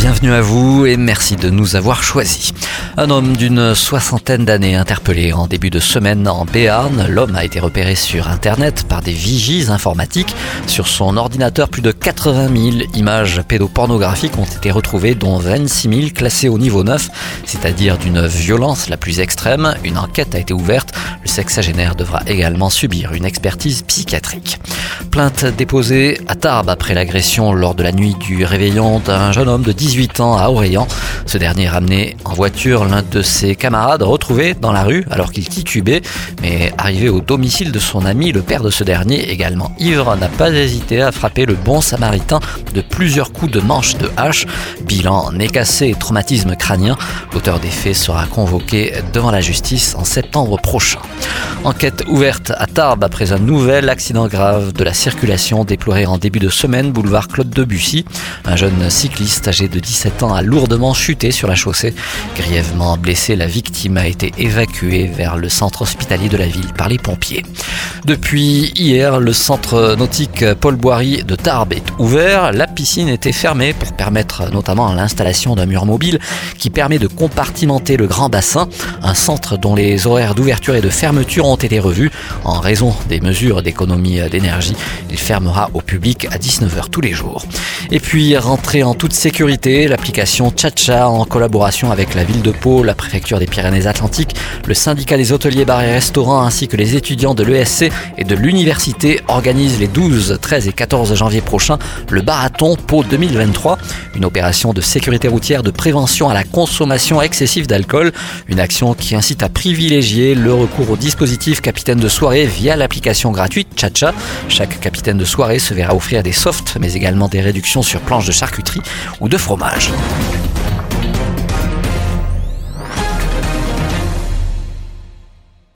Bienvenue à vous et merci de nous avoir choisis. Un homme d'une soixantaine d'années interpellé en début de semaine en Béarn. L'homme a été repéré sur Internet par des vigies informatiques. Sur son ordinateur, plus de 80 000 images pédopornographiques ont été retrouvées, dont 26 000 classées au niveau 9, c'est-à-dire d'une violence la plus extrême. Une enquête a été ouverte. Le sexagénaire devra également subir une expertise psychiatrique. Plainte déposée à Tarbes après l'agression lors de la nuit du réveillon d'un jeune homme de 18 ans à Orléans. Ce dernier ramené en voiture l'un de ses camarades retrouvé dans la rue alors qu'il titubait, mais arrivé au domicile de son ami, le père de ce dernier, également ivre, n'a pas hésité à frapper le bon samaritain de plusieurs coups de manche de hache. Bilan nez cassé et traumatisme crânien. L'auteur des faits sera convoqué devant la justice en septembre prochain. Enquête ouverte à Tarbes après un nouvel accident grave de la circulation déploré en début de semaine boulevard Claude Debussy. Un jeune cycliste âgé de 17 ans a lourdement chuté sur la chaussée. Grièvement blessé, la victime a été évacuée vers le centre hospitalier de la ville par les pompiers. Depuis hier, le centre nautique Paul Boiry de Tarbes est ouvert. La piscine était fermée pour permettre notamment l'installation d'un mur mobile qui permet de compartimenter le grand bassin, un centre dont les horaires d'ouverture et de fermeture ont été revus en raison des mesures d'économie d'énergie. Il fermera au public à 19h tous les jours. Et puis, rentrer en toute sécurité, l'application Chacha en collaboration avec la ville de Pau, la préfecture des Pyrénées-Atlantiques, le syndicat des hôteliers bars et restaurants ainsi que les étudiants de l'ESC et de l'université organisent les 12, 13 et 14 janvier prochains le Barathon Pau 2023, une opération de sécurité routière de prévention à la consommation excessive d'alcool, une action qui incite à privilégier le recours au dispositif capitaine de soirée via l'application gratuite Chacha. Chaque capitaine de soirée se verra offrir des softs mais également des réductions sur planches de charcuterie ou de fromage.